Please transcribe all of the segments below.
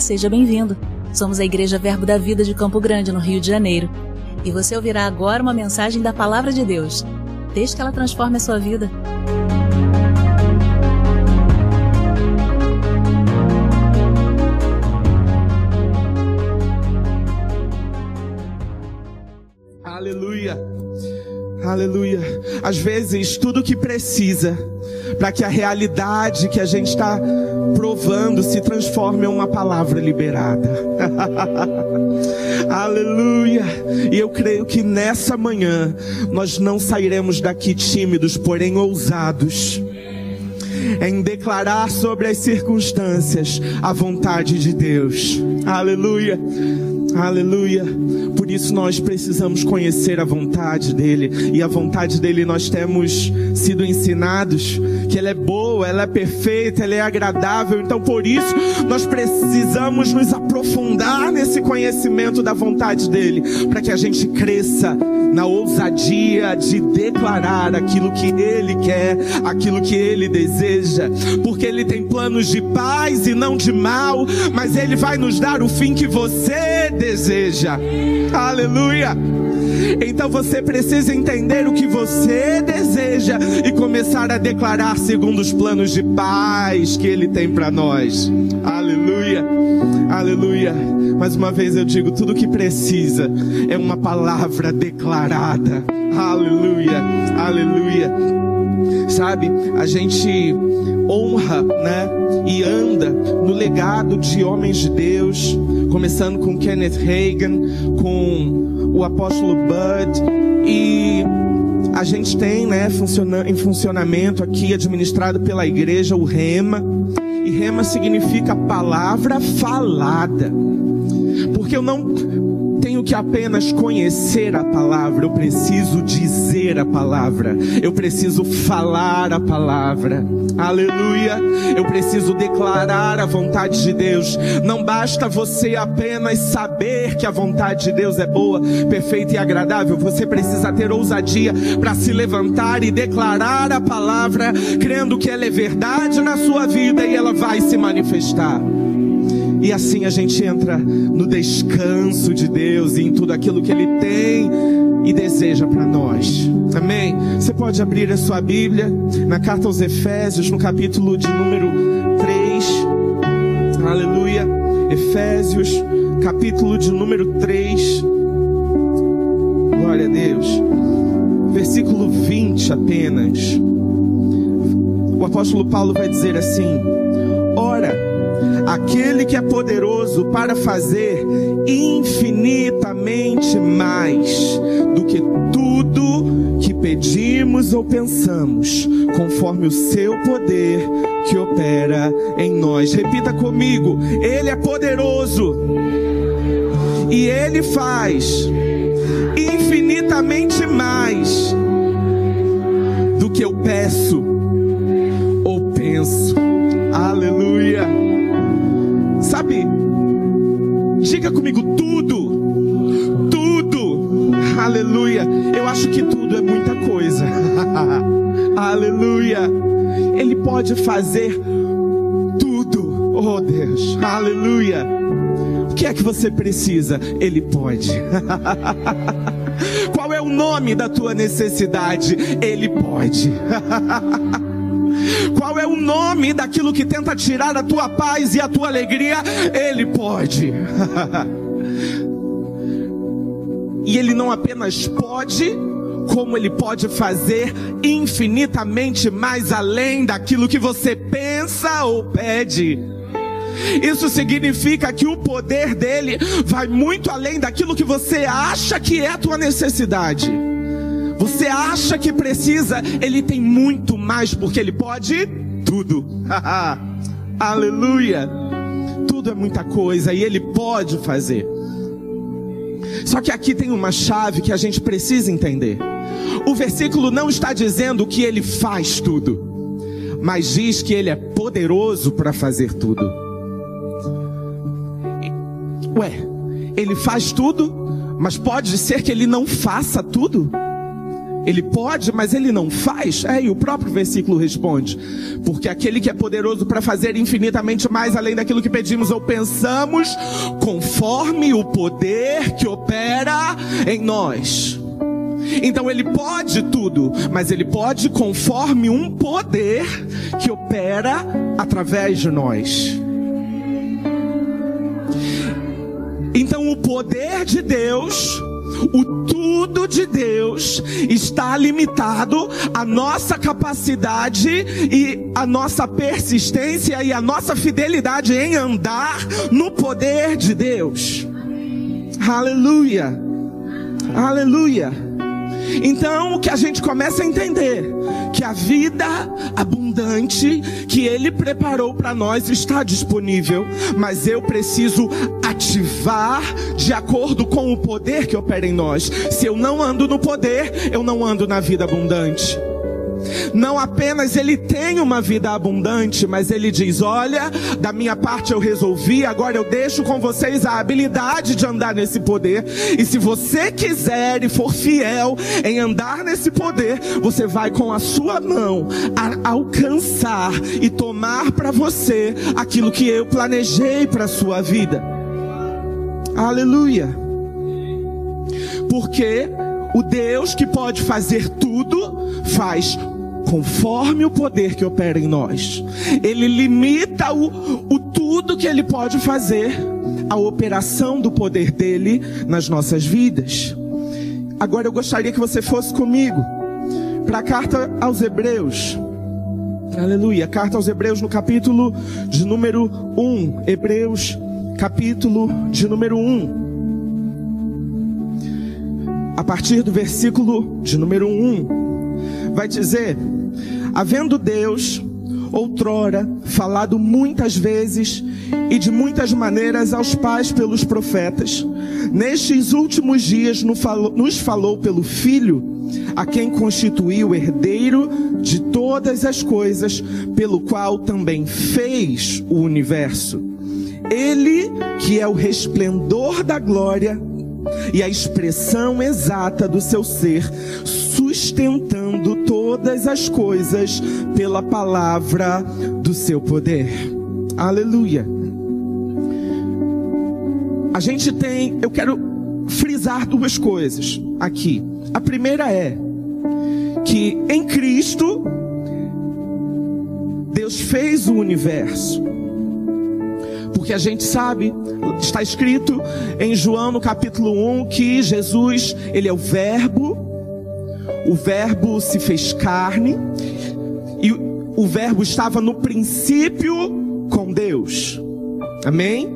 Seja bem-vindo. Somos a Igreja Verbo da Vida de Campo Grande, no Rio de Janeiro. E você ouvirá agora uma mensagem da Palavra de Deus. Desde que ela transforme a sua vida. Aleluia. Aleluia. Às vezes, tudo que precisa para que a realidade que a gente está provando se transforme em uma palavra liberada. Aleluia. E eu creio que nessa manhã nós não sairemos daqui tímidos, porém ousados em declarar sobre as circunstâncias a vontade de Deus. Aleluia. Aleluia. Por isso nós precisamos conhecer a vontade dele. E a vontade dele nós temos sido ensinados que ela é boa, ela é perfeita, ela é agradável. Então por isso nós precisamos nos aprofundar nesse conhecimento da vontade dele, para que a gente cresça na ousadia de declarar aquilo que ele quer, aquilo que ele deseja, porque ele tem planos de paz e não de mal, mas ele vai nos dar o fim que você deseja. Aleluia. Então você precisa entender o que você deseja e começar a declarar segundo os planos de paz que ele tem para nós. Aleluia. Aleluia. Mais uma vez eu digo, tudo que precisa é uma palavra declarada. Aleluia. Aleluia. Sabe, a gente honra, né? E anda no legado de homens de Deus, começando com Kenneth Reagan, com o apóstolo Bud e a gente tem, né, funciona, em funcionamento aqui administrado pela igreja o Rema. E Rema significa palavra falada. Porque eu não tenho que apenas conhecer a palavra, eu preciso dizer a palavra, eu preciso falar a palavra. Aleluia! Eu preciso declarar a vontade de Deus. Não basta você apenas saber que a vontade de Deus é boa, perfeita e agradável. Você precisa ter ousadia para se levantar e declarar a palavra, crendo que ela é verdade na sua vida e ela vai se manifestar. E assim a gente entra no descanso de Deus e em tudo aquilo que Ele tem e deseja para nós. Amém? Você pode abrir a sua Bíblia na carta aos Efésios, no capítulo de número 3. Aleluia. Efésios, capítulo de número 3. Glória a Deus. Versículo 20 apenas. O apóstolo Paulo vai dizer assim: aquele que é poderoso para fazer infinitamente mais do que tudo que pedimos ou pensamos, conforme o seu poder que opera em nós. Repita comigo: Ele é poderoso e Ele faz infinitamente mais do que eu peço ou penso. Aleluia. Sabe? Diga comigo tudo. Tudo. Aleluia. Eu acho que tudo é muita coisa. Aleluia. Ele pode fazer tudo. Oh Deus. Aleluia. O que é que você precisa? Ele pode. Qual é o nome da tua necessidade? Ele pode. Qual é o nome daquilo que tenta tirar a tua paz e a tua alegria? Ele pode. e ele não apenas pode, como ele pode fazer infinitamente mais além daquilo que você pensa ou pede. Isso significa que o poder dele vai muito além daquilo que você acha que é a tua necessidade. Você acha que precisa, ele tem muito mais, porque ele pode tudo. Aleluia! Tudo é muita coisa e ele pode fazer. Só que aqui tem uma chave que a gente precisa entender. O versículo não está dizendo que ele faz tudo, mas diz que ele é poderoso para fazer tudo. Ué, ele faz tudo, mas pode ser que ele não faça tudo? Ele pode, mas ele não faz. É, e o próprio versículo responde: Porque aquele que é poderoso para fazer infinitamente mais além daquilo que pedimos ou pensamos, conforme o poder que opera em nós. Então ele pode tudo, mas ele pode conforme um poder que opera através de nós. Então o poder de Deus o tudo de Deus está limitado à nossa capacidade e à nossa persistência e à nossa fidelidade em andar no poder de Deus. Aleluia. Aleluia. Então, o que a gente começa a entender que a vida abundante que ele preparou para nós está disponível, mas eu preciso ativar de acordo com o poder que opera em nós. Se eu não ando no poder, eu não ando na vida abundante. Não apenas ele tem uma vida abundante, mas ele diz: Olha, da minha parte eu resolvi, agora eu deixo com vocês a habilidade de andar nesse poder. E se você quiser e for fiel em andar nesse poder, você vai com a sua mão alcançar e tomar para você aquilo que eu planejei para a sua vida. Aleluia. Porque o Deus que pode fazer tudo, faz conforme o poder que opera em nós. Ele limita o, o tudo que ele pode fazer, a operação do poder dele nas nossas vidas. Agora eu gostaria que você fosse comigo para a carta aos Hebreus. Aleluia. Carta aos Hebreus no capítulo de número 1. Hebreus, capítulo de número 1. A partir do versículo de número 1, vai dizer: Havendo Deus, outrora, falado muitas vezes e de muitas maneiras aos pais pelos profetas, nestes últimos dias nos falou pelo Filho, a quem constituiu herdeiro de todas as coisas, pelo qual também fez o universo. Ele, que é o resplendor da glória e a expressão exata do seu ser, sustentando todas as coisas pela palavra do seu poder. Aleluia. A gente tem, eu quero frisar duas coisas aqui. A primeira é que em Cristo Deus fez o universo. Porque a gente sabe, está escrito em João no capítulo 1 que Jesus, ele é o verbo o Verbo se fez carne e o Verbo estava no princípio com Deus. Amém?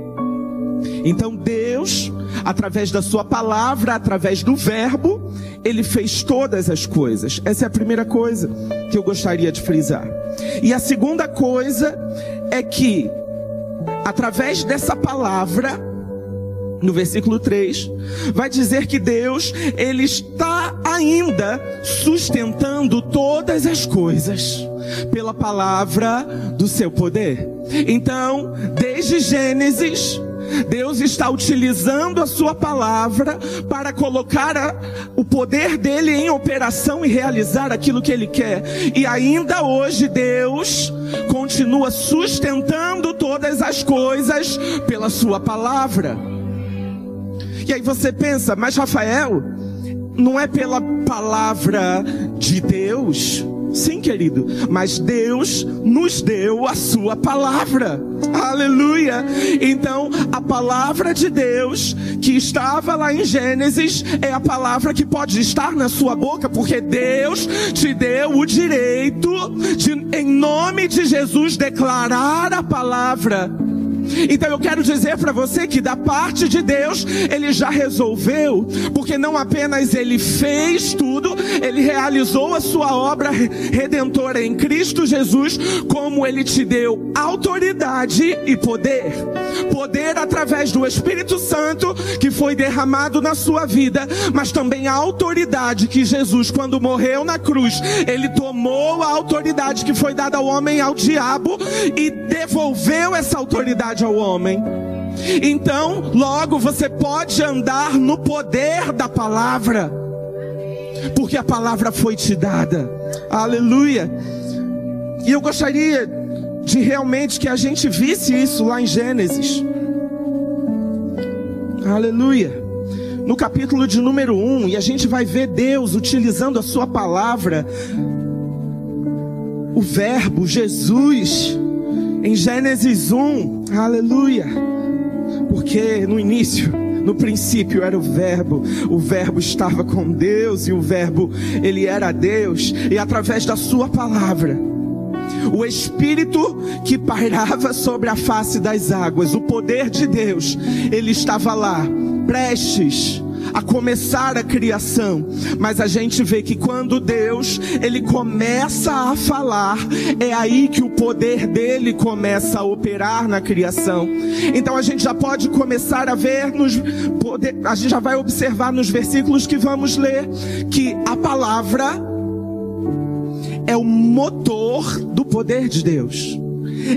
Então Deus, através da Sua palavra, através do Verbo, Ele fez todas as coisas. Essa é a primeira coisa que eu gostaria de frisar. E a segunda coisa é que, através dessa palavra, no versículo 3, vai dizer que Deus, Ele está ainda sustentando todas as coisas pela palavra do seu poder. Então, desde Gênesis, Deus está utilizando a sua palavra para colocar a, o poder dele em operação e realizar aquilo que ele quer. E ainda hoje Deus continua sustentando todas as coisas pela sua palavra. E aí você pensa, mas Rafael, não é pela palavra de Deus? Sim, querido, mas Deus nos deu a sua palavra. Aleluia! Então, a palavra de Deus que estava lá em Gênesis é a palavra que pode estar na sua boca, porque Deus te deu o direito de, em nome de Jesus, declarar a palavra. Então eu quero dizer para você que da parte de Deus, ele já resolveu, porque não apenas ele fez tudo, ele realizou a sua obra redentora em Cristo Jesus, como ele te deu autoridade e poder. Poder através do Espírito Santo que foi derramado na sua vida, mas também a autoridade que Jesus, quando morreu na cruz, ele tomou a autoridade que foi dada ao homem ao diabo e devolveu essa autoridade ao homem. Então, logo você pode andar no poder da palavra. porque a palavra foi te dada. Aleluia. E eu gostaria de realmente que a gente visse isso lá em Gênesis. Aleluia. No capítulo de número 1, e a gente vai ver Deus utilizando a sua palavra, o Verbo, Jesus, em Gênesis 1, aleluia. Porque no início, no princípio era o Verbo, o Verbo estava com Deus e o Verbo, ele era Deus, e através da Sua palavra, o Espírito que pairava sobre a face das águas, o poder de Deus, ele estava lá, prestes a começar a criação, mas a gente vê que quando Deus ele começa a falar, é aí que o poder dele começa a operar na criação. Então a gente já pode começar a ver nos poder, a gente já vai observar nos versículos que vamos ler que a palavra é o motor do poder de Deus.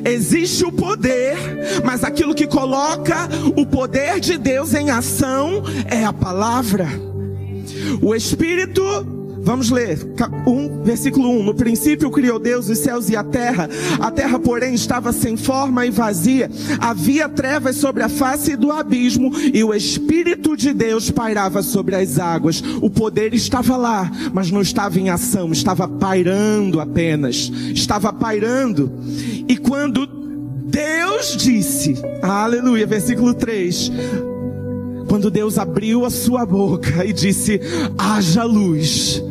Existe o poder, mas aquilo que coloca o poder de Deus em ação é a palavra. O Espírito Vamos ler, um, versículo 1. No princípio criou Deus os céus e a terra. A terra, porém, estava sem forma e vazia. Havia trevas sobre a face do abismo e o Espírito de Deus pairava sobre as águas. O poder estava lá, mas não estava em ação, estava pairando apenas. Estava pairando. E quando Deus disse, aleluia, versículo 3 quando Deus abriu a sua boca e disse: haja luz,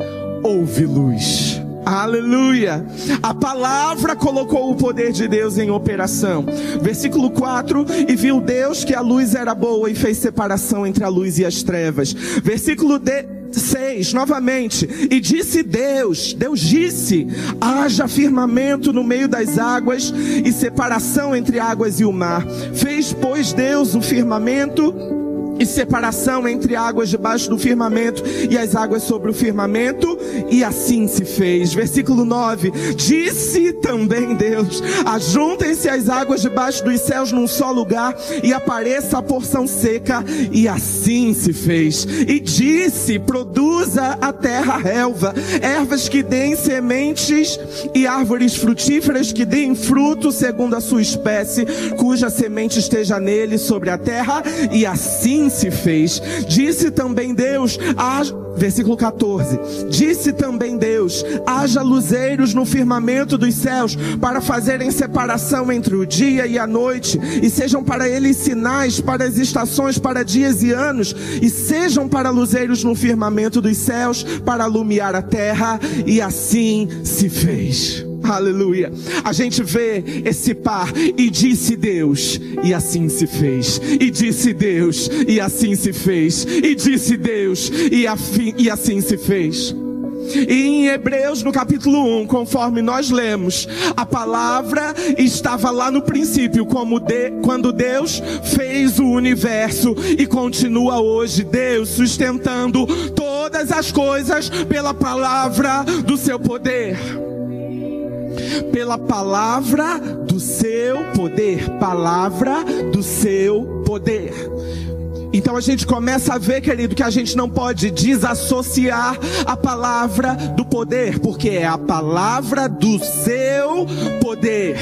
houve luz. Aleluia! A palavra colocou o poder de Deus em operação. Versículo 4: E viu Deus que a luz era boa e fez separação entre a luz e as trevas. Versículo de 6, novamente, e disse Deus, Deus disse: haja firmamento no meio das águas e separação entre águas e o mar. Fez, pois, Deus o firmamento e separação entre águas debaixo do firmamento e as águas sobre o firmamento, e assim se fez. Versículo 9: Disse também Deus: Ajuntem-se as águas debaixo dos céus num só lugar, e apareça a porção seca, e assim se fez. E disse: Produza a terra relva, ervas que deem sementes e árvores frutíferas que deem fruto segundo a sua espécie, cuja semente esteja nele sobre a terra, e assim se fez. Disse também Deus, versículo 14: Disse também Deus: haja luzeiros no firmamento dos céus, para fazerem separação entre o dia e a noite, e sejam para eles sinais para as estações, para dias e anos, e sejam para luzeiros no firmamento dos céus, para alumiar a terra, e assim se fez. Aleluia. A gente vê esse par e disse Deus, e assim se fez. E disse Deus, e assim se fez. E disse Deus, e, afim, e assim se fez. E em Hebreus, no capítulo 1, conforme nós lemos, a palavra estava lá no princípio, como de, quando Deus fez o universo e continua hoje, Deus sustentando todas as coisas pela palavra do seu poder pela palavra do seu poder. Palavra do seu poder. Então a gente começa a ver, querido, que a gente não pode desassociar a palavra do poder, porque é a palavra do seu poder.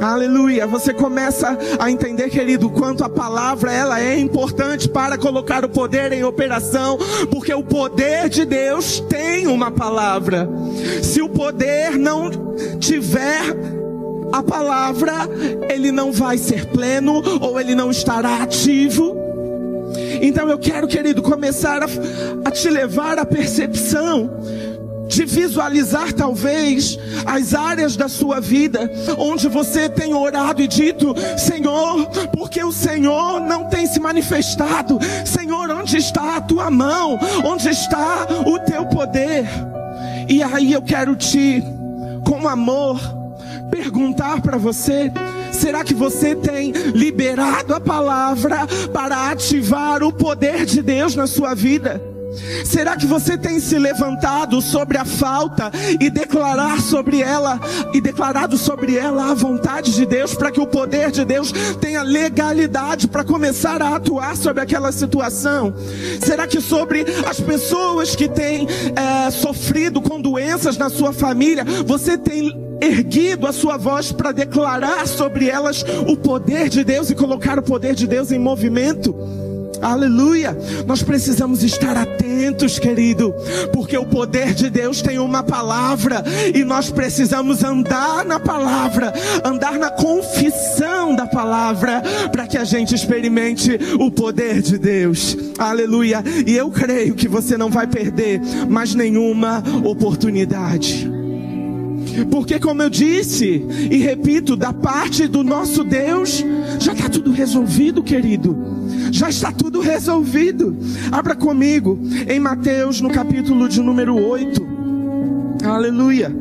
Aleluia. Você começa a entender, querido, quanto a palavra ela é importante para colocar o poder em operação, porque o poder de Deus tem uma palavra. Se o poder não tiver a palavra, ele não vai ser pleno ou ele não estará ativo. Então eu quero, querido, começar a, a te levar à percepção de visualizar talvez as áreas da sua vida onde você tem orado e dito: Senhor, porque o Senhor não tem se manifestado? Senhor, onde está a tua mão? Onde está o teu poder? E aí eu quero te, com amor, perguntar para você: será que você tem liberado a palavra para ativar o poder de Deus na sua vida? Será que você tem se levantado sobre a falta e declarar sobre ela e declarado sobre ela a vontade de Deus para que o poder de Deus tenha legalidade para começar a atuar sobre aquela situação? Será que sobre as pessoas que têm é, sofrido com doenças na sua família, você tem erguido a sua voz para declarar sobre elas o poder de Deus e colocar o poder de Deus em movimento? Aleluia. Nós precisamos estar atentos, querido, porque o poder de Deus tem uma palavra e nós precisamos andar na palavra, andar na confissão da palavra, para que a gente experimente o poder de Deus. Aleluia. E eu creio que você não vai perder mais nenhuma oportunidade. Porque, como eu disse e repito, da parte do nosso Deus, já está tudo resolvido, querido. Já está tudo resolvido. Abra comigo em Mateus, no capítulo de número 8. Aleluia.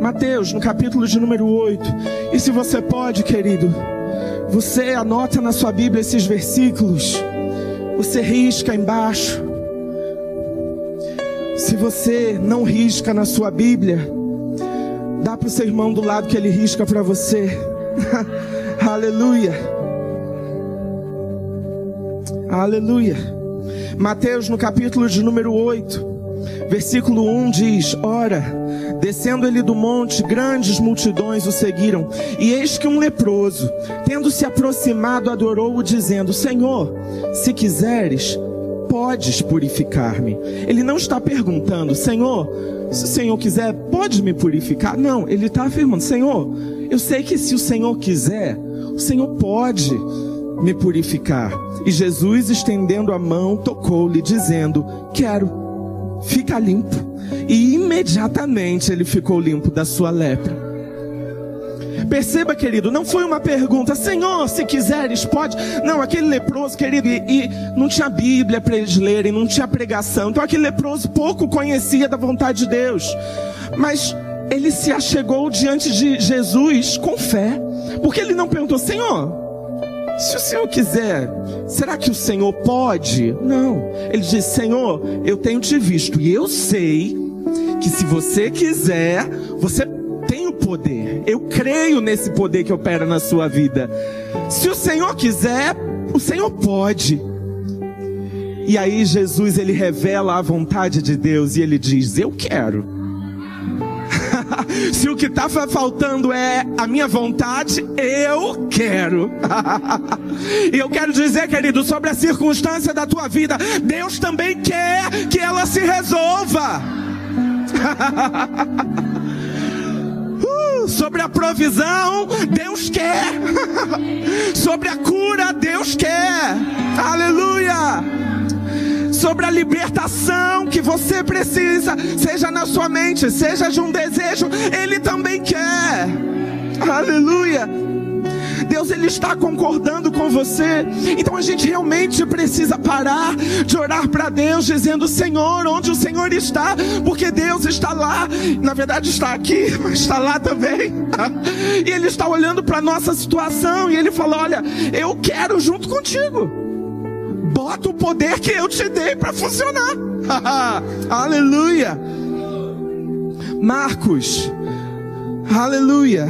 Mateus, no capítulo de número 8. E se você pode, querido, você anota na sua Bíblia esses versículos. Você risca embaixo. Se você não risca na sua Bíblia, dá para o seu irmão do lado que ele risca para você. Aleluia. Aleluia. Mateus no capítulo de número 8, versículo 1 diz: Ora, descendo ele do monte, grandes multidões o seguiram, e eis que um leproso, tendo se aproximado, adorou-o, dizendo: Senhor, se quiseres, podes purificar-me. Ele não está perguntando, Senhor, se o Senhor quiser, pode me purificar? Não, ele está afirmando, Senhor, eu sei que se o Senhor quiser, o Senhor pode me purificar. E Jesus, estendendo a mão, tocou-lhe, dizendo: Quero, fica limpo. E imediatamente ele ficou limpo da sua lepra. Perceba, querido, não foi uma pergunta, Senhor, se quiseres, pode. Não, aquele leproso, querido, e, e não tinha Bíblia para eles lerem, não tinha pregação. Então aquele leproso pouco conhecia da vontade de Deus. Mas ele se achegou diante de Jesus com fé, porque ele não perguntou, Senhor, se o Senhor quiser, será que o Senhor pode? Não. Ele disse: Senhor, eu tenho te visto e eu sei que se você quiser, você poder. Eu creio nesse poder que opera na sua vida. Se o Senhor quiser, o Senhor pode. E aí Jesus ele revela a vontade de Deus e ele diz: Eu quero. Se o que está faltando é a minha vontade, eu quero. e eu quero dizer, querido, sobre a circunstância da tua vida, Deus também quer que ela se resolva. sobre a provisão, Deus quer. sobre a cura, Deus quer. Aleluia. Sobre a libertação que você precisa, seja na sua mente, seja de um desejo, Ele também quer. Aleluia. Deus ele está concordando com você. Então a gente realmente precisa parar de orar para Deus dizendo: Senhor, onde o Senhor está? Porque Deus está lá. Na verdade está aqui, mas está lá também. E ele está olhando para nossa situação e ele fala: "Olha, eu quero junto contigo. Bota o poder que eu te dei para funcionar." Aleluia. Marcos. Aleluia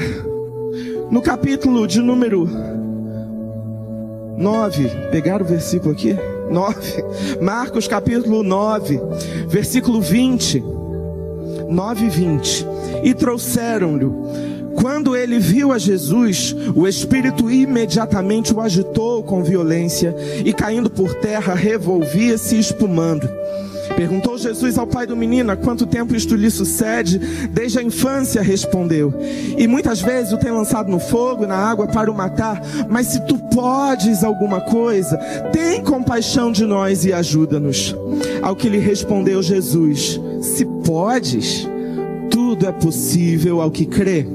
no capítulo de número 9, pegaram o versículo aqui? 9, Marcos capítulo 9, versículo 20, 9 e 20. E trouxeram-lhe, quando ele viu a Jesus, o Espírito imediatamente o agitou com violência e caindo por terra, revolvia-se espumando. Perguntou Jesus ao pai do menino: há quanto tempo isto lhe sucede? Desde a infância respondeu. E muitas vezes o tem lançado no fogo, na água para o matar. Mas se tu podes alguma coisa, tem compaixão de nós e ajuda-nos. Ao que lhe respondeu Jesus: Se podes, tudo é possível ao que crê.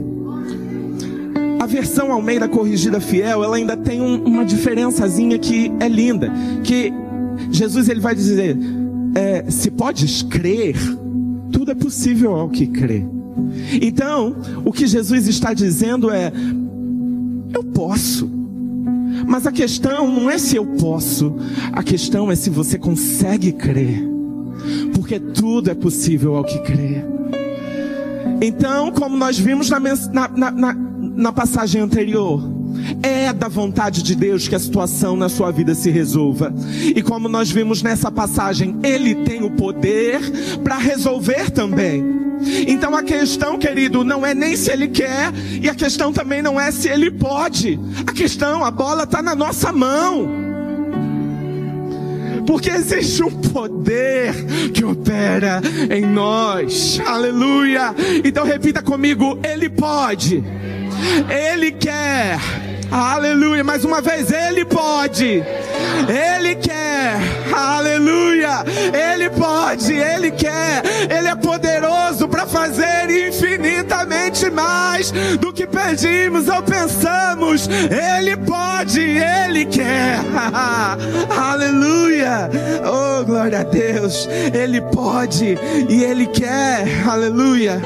Versão Almeida Corrigida Fiel, ela ainda tem um, uma diferençazinha que é linda, que Jesus ele vai dizer: é, se podes crer, tudo é possível ao que crê. Então, o que Jesus está dizendo é: eu posso. Mas a questão não é se eu posso, a questão é se você consegue crer. Porque tudo é possível ao que crê. Então, como nós vimos na, na, na, na passagem anterior, é da vontade de Deus que a situação na sua vida se resolva. E como nós vimos nessa passagem, Ele tem o poder para resolver também. Então a questão, querido, não é nem se ele quer, e a questão também não é se ele pode. A questão, a bola está na nossa mão. Porque existe um poder que opera em nós. Aleluia. Então repita comigo: Ele pode. Ele quer. Aleluia. Mais uma vez, Ele pode. Ele quer. Aleluia. Ele pode. Ele quer. Ele é poderoso para fazer infinitamente mais do que pedimos ou pensamos. Ele pode. Ele quer. Aleluia. Oh, glória a Deus. Ele pode e Ele quer. Aleluia.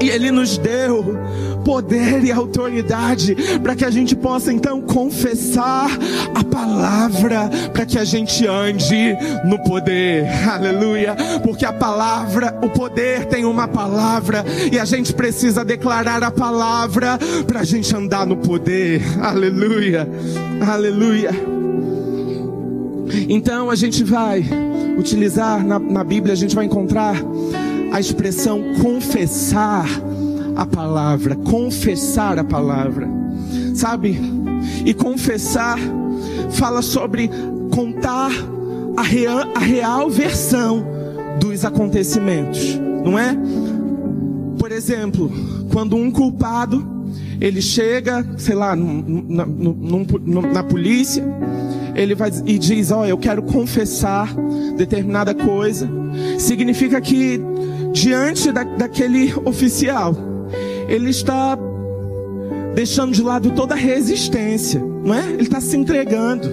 E Ele nos deu poder e autoridade para que a gente possa então confessar a palavra, para que a gente ande no poder. Aleluia. Porque a palavra, o poder tem uma palavra e a gente precisa declarar a palavra para a gente andar no poder. Aleluia. Aleluia. Então a gente vai utilizar na, na Bíblia, a gente vai encontrar a expressão confessar a palavra, confessar a palavra, sabe? E confessar fala sobre contar a real, a real versão dos acontecimentos, não é? Por exemplo, quando um culpado ele chega, sei lá, na, na polícia, ele vai e diz: Ó, oh, eu quero confessar determinada coisa. Significa que diante da, daquele oficial, ele está deixando de lado toda a resistência, não é? Ele está se entregando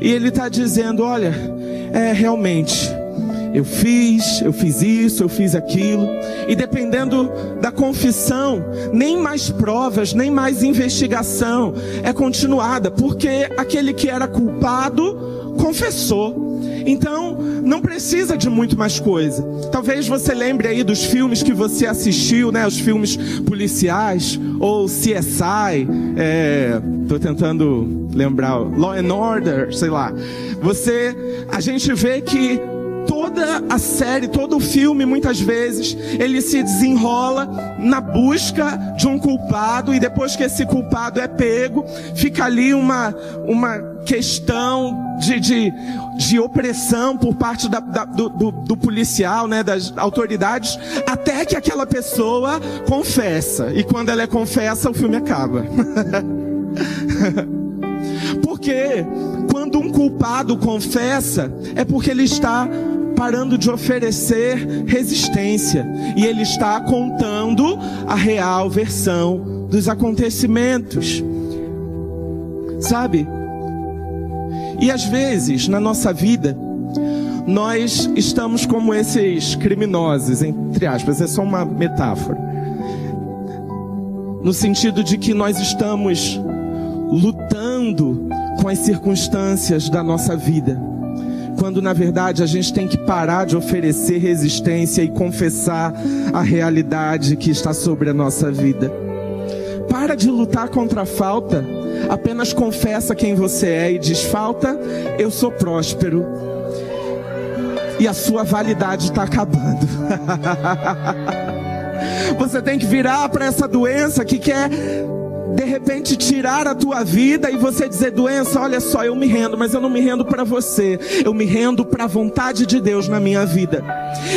e ele está dizendo: olha, é realmente. Eu fiz, eu fiz isso, eu fiz aquilo. E dependendo da confissão, nem mais provas, nem mais investigação é continuada, porque aquele que era culpado confessou. Então, não precisa de muito mais coisa. Talvez você lembre aí dos filmes que você assistiu, né? Os filmes policiais ou CSI. É, tô tentando lembrar Law and Order, sei lá. Você, a gente vê que toda a série, todo o filme, muitas vezes, ele se desenrola na busca de um culpado e depois que esse culpado é pego, fica ali uma, uma questão de, de, de opressão por parte da, da, do, do, do, policial, né, das autoridades, até que aquela pessoa confessa. E quando ela é confessa, o filme acaba. porque quando um culpado confessa, é porque ele está parando de oferecer resistência e ele está contando a real versão dos acontecimentos. Sabe? E às vezes, na nossa vida, nós estamos como esses criminosos, entre aspas, é só uma metáfora. No sentido de que nós estamos lutando com as circunstâncias da nossa vida. Quando na verdade a gente tem que parar de oferecer resistência e confessar a realidade que está sobre a nossa vida. Para de lutar contra a falta apenas confessa quem você é e diz: falta, eu sou próspero. E a sua validade está acabando. você tem que virar para essa doença que quer de repente tirar a tua vida e você dizer doença, olha só, eu me rendo, mas eu não me rendo para você. Eu me rendo para a vontade de Deus na minha vida.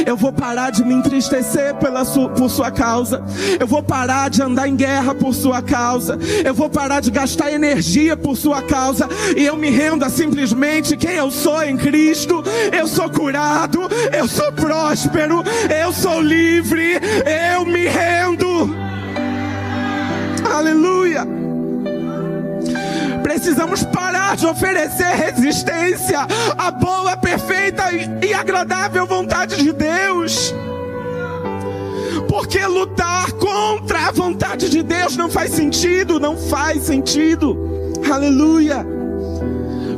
Eu vou parar de me entristecer pela por sua causa. Eu vou parar de andar em guerra por sua causa. Eu vou parar de gastar energia por sua causa e eu me rendo a simplesmente quem eu sou em Cristo. Eu sou curado, eu sou próspero, eu sou livre, eu me rendo. Aleluia. Precisamos parar de oferecer resistência à boa, perfeita e agradável vontade de Deus. Porque lutar contra a vontade de Deus não faz sentido, não faz sentido. Aleluia.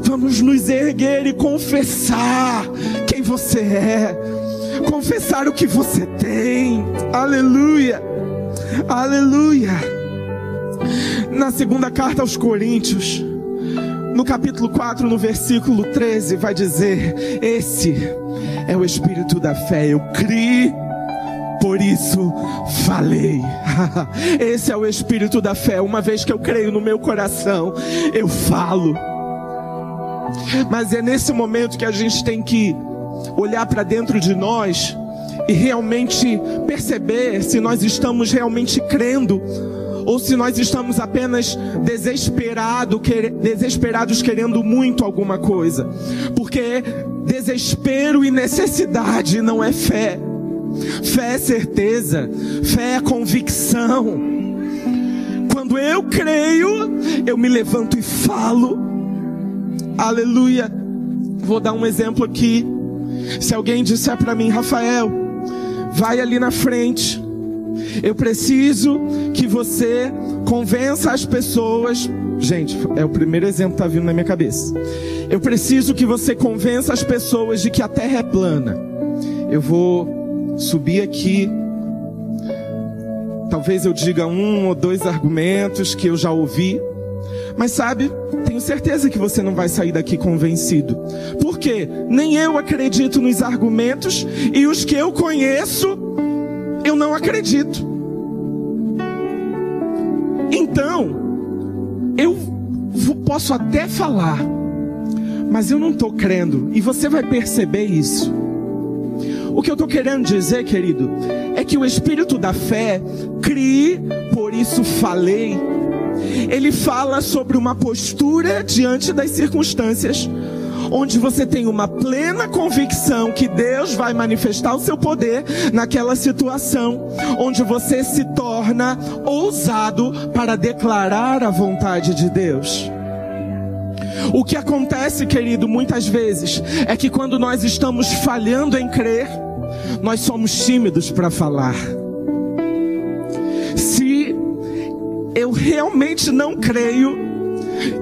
Vamos nos erguer e confessar quem você é, confessar o que você tem. Aleluia. Aleluia. Na segunda carta aos Coríntios, no capítulo 4, no versículo 13, vai dizer: Esse é o espírito da fé. Eu criei por isso falei. Esse é o espírito da fé. Uma vez que eu creio no meu coração, eu falo. Mas é nesse momento que a gente tem que olhar para dentro de nós e realmente perceber se nós estamos realmente crendo ou se nós estamos apenas desesperado, desesperados querendo muito alguma coisa. Porque desespero e necessidade não é fé. Fé é certeza, fé é convicção. Quando eu creio, eu me levanto e falo. Aleluia. Vou dar um exemplo aqui. Se alguém disser para mim, Rafael, vai ali na frente. Eu preciso que você convença as pessoas. Gente, é o primeiro exemplo que está vindo na minha cabeça. Eu preciso que você convença as pessoas de que a terra é plana. Eu vou subir aqui. Talvez eu diga um ou dois argumentos que eu já ouvi. Mas sabe, tenho certeza que você não vai sair daqui convencido. Porque nem eu acredito nos argumentos e os que eu conheço, eu não acredito. Então, eu posso até falar, mas eu não estou crendo, e você vai perceber isso. O que eu estou querendo dizer, querido, é que o espírito da fé, crie, por isso falei, ele fala sobre uma postura diante das circunstâncias, onde você tem uma plena convicção que Deus vai manifestar o seu poder naquela situação, onde você se torna ousado para declarar a vontade de Deus. O que acontece, querido, muitas vezes, é que quando nós estamos falhando em crer, nós somos tímidos para falar. Se eu realmente não creio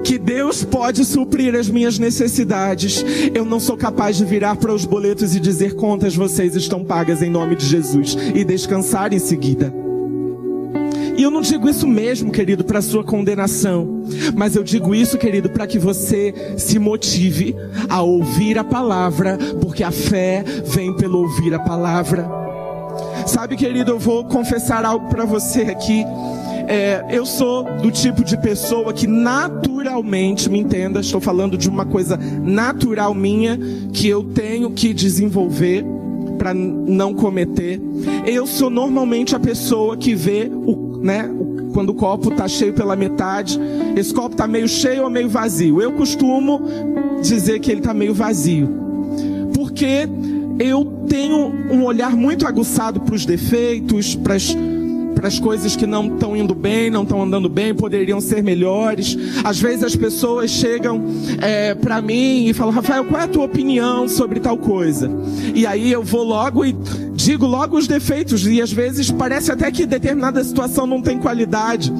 que Deus pode suprir as minhas necessidades, eu não sou capaz de virar para os boletos e dizer contas vocês estão pagas em nome de Jesus e descansar em seguida. E eu não digo isso mesmo, querido, para sua condenação, mas eu digo isso, querido, para que você se motive a ouvir a palavra, porque a fé vem pelo ouvir a palavra. Sabe, querido, eu vou confessar algo para você aqui. É, eu sou do tipo de pessoa que naturalmente, me entenda, estou falando de uma coisa natural minha que eu tenho que desenvolver para não cometer. Eu sou normalmente a pessoa que vê o né? Quando o copo está cheio pela metade, esse copo está meio cheio ou meio vazio. Eu costumo dizer que ele está meio vazio, porque eu tenho um olhar muito aguçado para os defeitos, para as para as coisas que não estão indo bem, não estão andando bem, poderiam ser melhores. Às vezes as pessoas chegam é, para mim e falam, Rafael, qual é a tua opinião sobre tal coisa? E aí eu vou logo e digo logo os defeitos, e às vezes parece até que determinada situação não tem qualidade.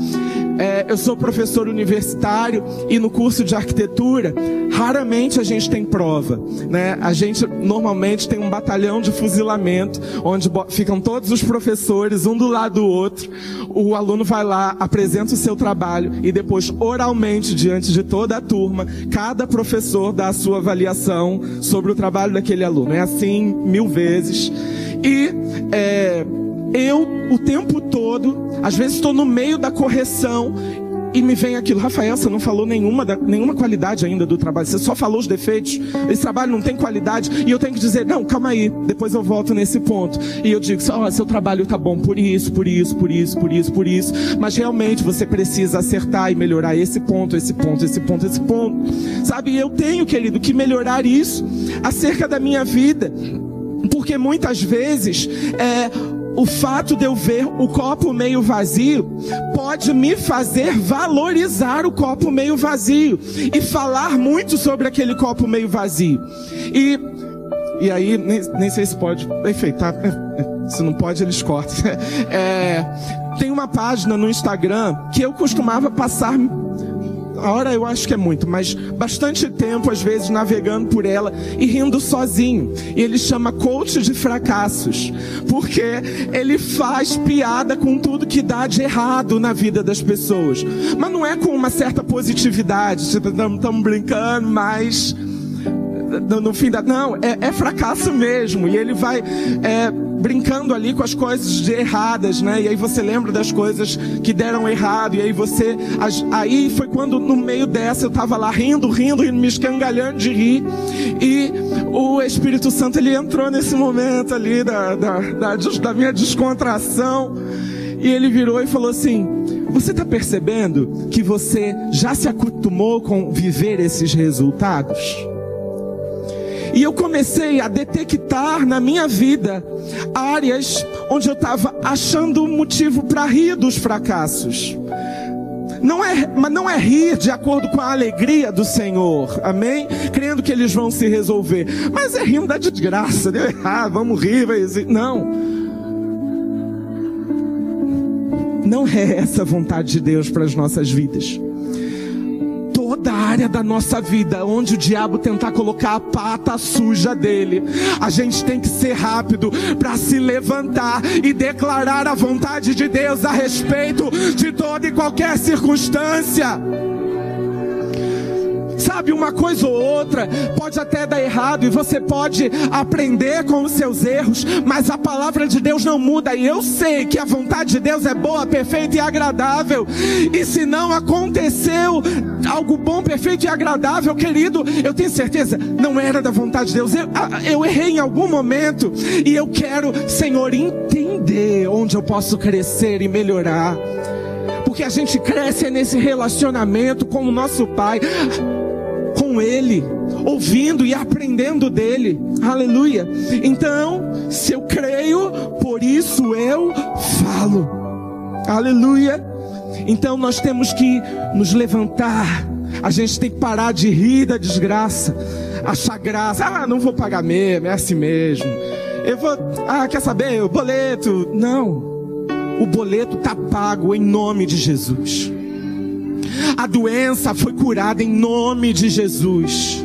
É, eu sou professor universitário e no curso de arquitetura, raramente a gente tem prova. Né? A gente normalmente tem um batalhão de fuzilamento, onde ficam todos os professores, um do lado do outro. O aluno vai lá, apresenta o seu trabalho e depois, oralmente, diante de toda a turma, cada professor dá a sua avaliação sobre o trabalho daquele aluno. É assim mil vezes. E é, eu, o tempo todo, às vezes estou no meio da correção e me vem aquilo, Rafael, você não falou nenhuma, da, nenhuma qualidade ainda do trabalho, você só falou os defeitos, esse trabalho não tem qualidade, e eu tenho que dizer, não, calma aí, depois eu volto nesse ponto. E eu digo, oh, seu trabalho tá bom por isso, por isso, por isso, por isso, por isso, mas realmente você precisa acertar e melhorar esse ponto, esse ponto, esse ponto, esse ponto. Sabe, eu tenho, querido, que melhorar isso acerca da minha vida. Porque muitas vezes é, o fato de eu ver o copo meio vazio pode me fazer valorizar o copo meio vazio e falar muito sobre aquele copo meio vazio. E, e aí, nem, nem sei se pode. Enfim, tá. Se não pode, eles cortam. É, tem uma página no Instagram que eu costumava passar a hora eu acho que é muito, mas bastante tempo, às vezes, navegando por ela e rindo sozinho. E ele chama coach de fracassos, porque ele faz piada com tudo que dá de errado na vida das pessoas. Mas não é com uma certa positividade, estamos tipo, brincando, mas no, fim da. Não, é, é, fracasso mesmo. E ele vai. É, brincando ali com as coisas erradas, né? E aí você lembra das coisas que deram errado. E aí você. Aí foi quando no meio dessa eu tava lá rindo, rindo, rindo, me escangalhando de rir. E o Espírito Santo ele entrou nesse momento ali da, da, da, da minha descontração. E ele virou e falou assim: Você está percebendo que você já se acostumou com viver esses resultados? E eu comecei a detectar na minha vida áreas onde eu estava achando motivo para rir dos fracassos. Não é, mas não é rir de acordo com a alegria do Senhor, amém? Crendo que eles vão se resolver, mas é rindo da desgraça, deu errado, vamos rir, não. Não é essa a vontade de Deus para as nossas vidas área da nossa vida onde o diabo tentar colocar a pata suja dele, a gente tem que ser rápido para se levantar e declarar a vontade de Deus a respeito de toda e qualquer circunstância. Sabe, uma coisa ou outra pode até dar errado e você pode aprender com os seus erros, mas a palavra de Deus não muda e eu sei que a vontade de Deus é boa, perfeita e agradável. E se não aconteceu algo bom, perfeito e agradável, querido, eu tenho certeza, não era da vontade de Deus. Eu, eu errei em algum momento e eu quero, Senhor, entender onde eu posso crescer e melhorar porque a gente cresce nesse relacionamento com o nosso Pai com Ele, ouvindo e aprendendo dele. Aleluia. Então, se eu creio, por isso eu falo. Aleluia. Então nós temos que nos levantar. A gente tem que parar de rir da desgraça, achar graça. Ah, não vou pagar mesmo, é assim mesmo. Eu vou, ah, quer saber? O boleto. Não. O boleto tá pago em nome de Jesus. A doença foi curada em nome de Jesus.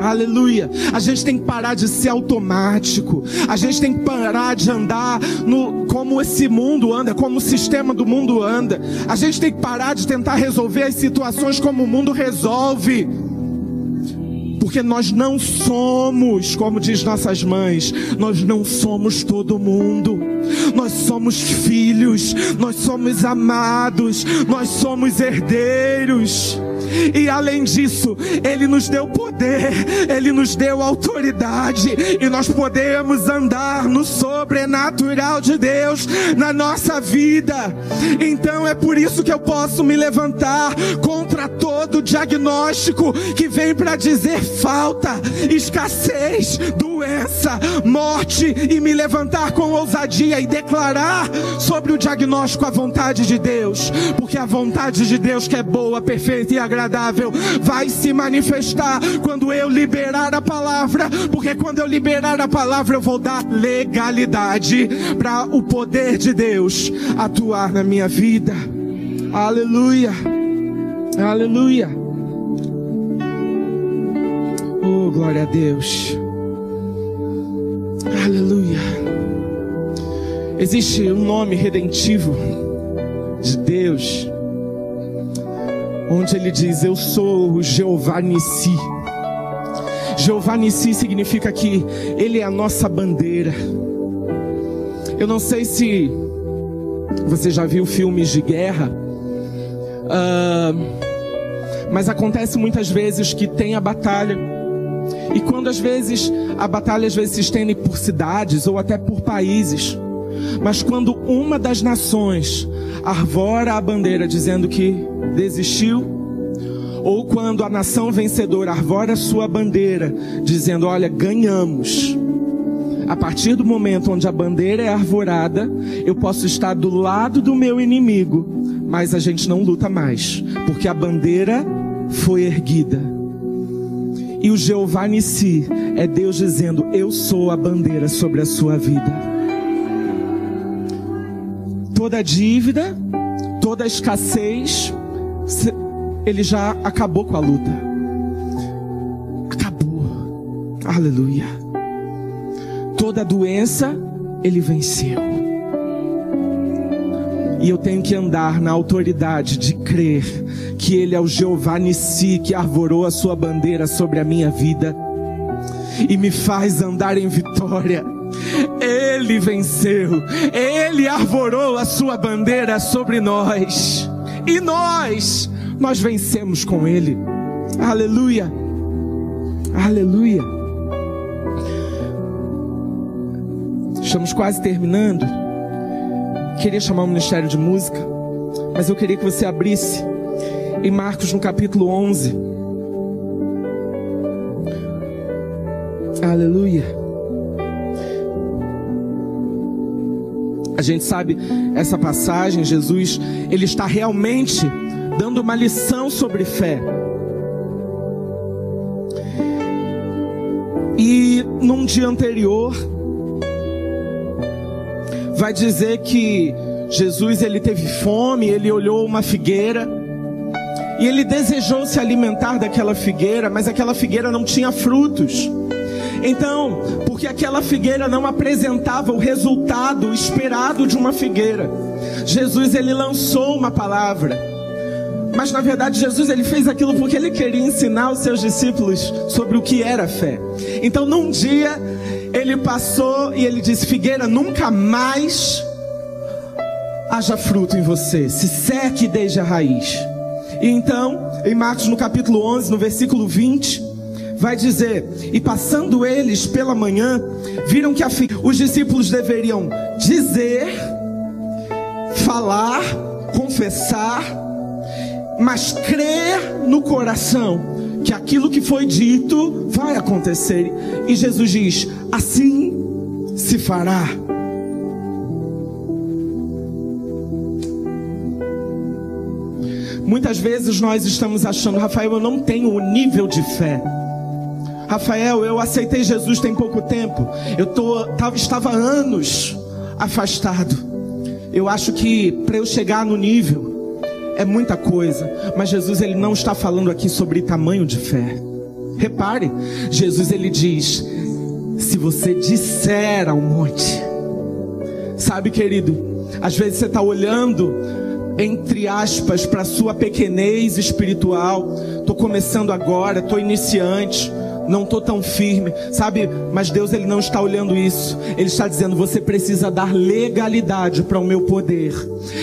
Aleluia. A gente tem que parar de ser automático. A gente tem que parar de andar no como esse mundo anda, como o sistema do mundo anda. A gente tem que parar de tentar resolver as situações como o mundo resolve. Porque nós não somos, como diz nossas mães, nós não somos todo mundo. Nós somos filhos, nós somos amados, nós somos herdeiros. E além disso, Ele nos deu poder, Ele nos deu autoridade, e nós podemos andar no sobrenatural de Deus na nossa vida. Então é por isso que eu posso me levantar contra todo diagnóstico que vem para dizer falta, escassez, doença, morte, e me levantar com ousadia e declarar sobre o diagnóstico a vontade de Deus, porque a vontade de Deus que é boa, perfeita e agradável vai se manifestar quando eu liberar a palavra, porque quando eu liberar a palavra eu vou dar legalidade para o poder de Deus atuar na minha vida. Aleluia. Aleluia. Oh, glória a Deus. Aleluia. Existe um nome redentivo de Deus onde ele diz: Eu sou o Jeová Nissi. Jeová Nissi significa que Ele é a nossa bandeira. Eu não sei se você já viu filmes de guerra, uh, mas acontece muitas vezes que tem a batalha. E quando às vezes a batalha às vezes se estende por cidades ou até por países, mas quando uma das nações arvora a bandeira dizendo que desistiu, ou quando a nação vencedora arvora sua bandeira dizendo: Olha, ganhamos. A partir do momento onde a bandeira é arvorada, eu posso estar do lado do meu inimigo, mas a gente não luta mais, porque a bandeira foi erguida. E o Jeová Nissi é Deus dizendo: Eu sou a bandeira sobre a sua vida toda dívida, toda escassez ele já acabou com a luta. Acabou. Aleluia. Toda doença ele venceu. E eu tenho que andar na autoridade de crer que Ele é o Jeová Nissi que arvorou a sua bandeira sobre a minha vida e me faz andar em vitória. Ele venceu, Ele arvorou a sua bandeira sobre nós e nós, nós vencemos com Ele. Aleluia, aleluia. Estamos quase terminando. Queria chamar o Ministério de Música, mas eu queria que você abrisse em Marcos no capítulo 11. Aleluia. A gente sabe essa passagem, Jesus, ele está realmente dando uma lição sobre fé. E num dia anterior, vai dizer que Jesus ele teve fome, ele olhou uma figueira e ele desejou se alimentar daquela figueira, mas aquela figueira não tinha frutos. Então, porque aquela figueira não apresentava o resultado esperado de uma figueira, Jesus ele lançou uma palavra. Mas na verdade Jesus ele fez aquilo porque ele queria ensinar os seus discípulos sobre o que era fé. Então num dia ele passou e ele disse: Figueira, nunca mais haja fruto em você, se seque desde a raiz. E então, em Marcos no capítulo 11, no versículo 20, vai dizer: E passando eles pela manhã, viram que os discípulos deveriam dizer, falar, confessar, mas crer no coração que aquilo que foi dito vai acontecer. E Jesus diz: assim se fará. Muitas vezes nós estamos achando, Rafael, eu não tenho o nível de fé. Rafael, eu aceitei Jesus tem pouco tempo. Eu tô, tava, estava anos afastado. Eu acho que para eu chegar no nível é muita coisa. Mas Jesus ele não está falando aqui sobre tamanho de fé. Repare, Jesus ele diz: se você disser ao monte, sabe, querido, às vezes você está olhando entre aspas, para sua pequenez espiritual. Tô começando agora, tô iniciante, não tô tão firme, sabe? Mas Deus ele não está olhando isso. Ele está dizendo: você precisa dar legalidade para o meu poder.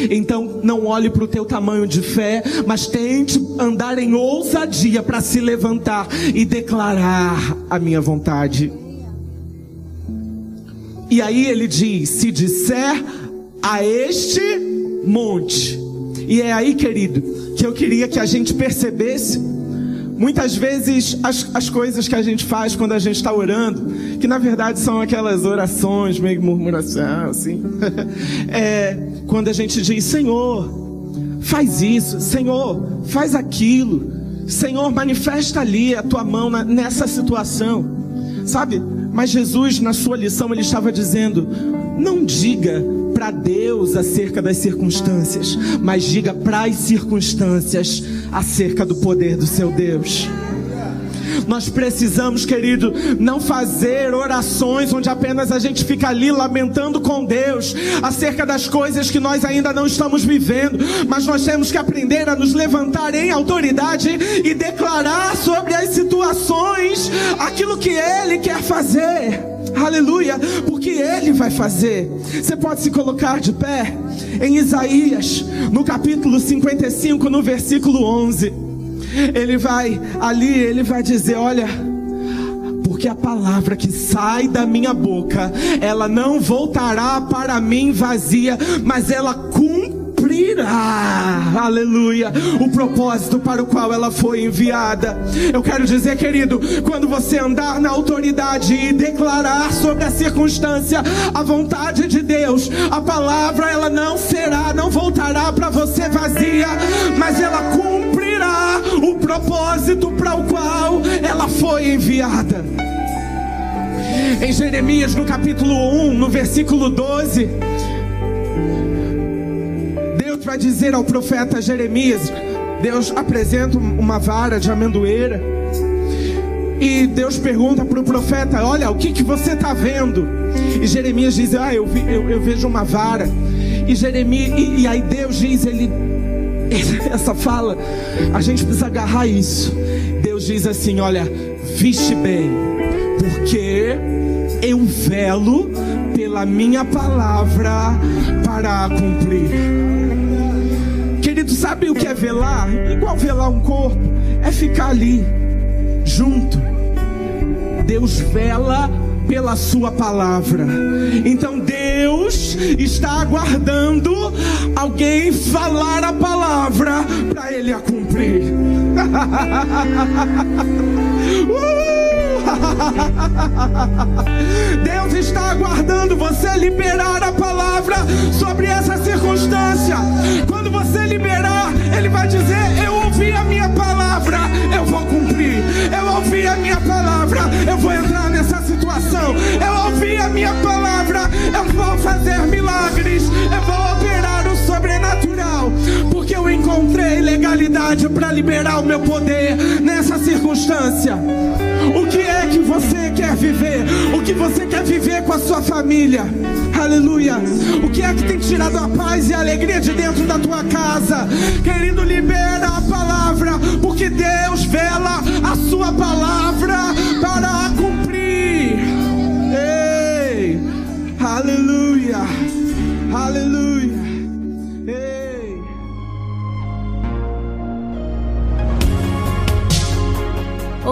Então não olhe para o teu tamanho de fé, mas tente andar em ousadia para se levantar e declarar a minha vontade. E aí ele diz: se disser a este monte. E é aí, querido, que eu queria que a gente percebesse. Muitas vezes as, as coisas que a gente faz quando a gente está orando, que na verdade são aquelas orações, meio murmuração, assim. é, quando a gente diz, Senhor, faz isso, Senhor, faz aquilo, Senhor, manifesta ali a tua mão na, nessa situação, sabe? Mas Jesus, na sua lição, ele estava dizendo: não diga para Deus acerca das circunstâncias, mas diga para as circunstâncias acerca do poder do seu Deus. Nós precisamos, querido, não fazer orações onde apenas a gente fica ali lamentando com Deus acerca das coisas que nós ainda não estamos vivendo, mas nós temos que aprender a nos levantar em autoridade e declarar sobre as situações aquilo que Ele quer fazer. Aleluia, porque Ele vai fazer. Você pode se colocar de pé em Isaías, no capítulo 55, no versículo 11. Ele vai ali, ele vai dizer: Olha, porque a palavra que sai da minha boca, ela não voltará para mim vazia, mas ela cumprirá. Cumprirá, aleluia, o propósito para o qual ela foi enviada. Eu quero dizer, querido, quando você andar na autoridade e declarar sobre a circunstância a vontade de Deus, a palavra ela não será, não voltará para você vazia, mas ela o propósito para o qual ela foi enviada. Em Jeremias, no capítulo 1, no versículo 12, vai dizer ao profeta Jeremias: Deus apresenta uma vara de amendoeira. E Deus pergunta para o profeta: Olha, o que, que você está vendo? E Jeremias diz: Ah, eu, vi, eu, eu vejo uma vara. E Jeremias, e, e aí Deus diz: Ele, essa fala, a gente precisa agarrar isso. Deus diz assim: Olha, viste bem, porque eu velo pela minha palavra para cumprir. Querido, sabe o que é velar? Igual velar um corpo, é ficar ali, junto. Deus vela pela sua palavra. Então Deus está aguardando alguém falar a palavra para ele a cumprir. uh! Deus está legalidade para liberar o meu poder nessa circunstância. O que é que você quer viver? O que você quer viver com a sua família? Aleluia. O que é que tem tirado a paz e a alegria de dentro da tua casa? Querido, libera a palavra, porque Deus vela a sua palavra para cumprir. Ei, aleluia.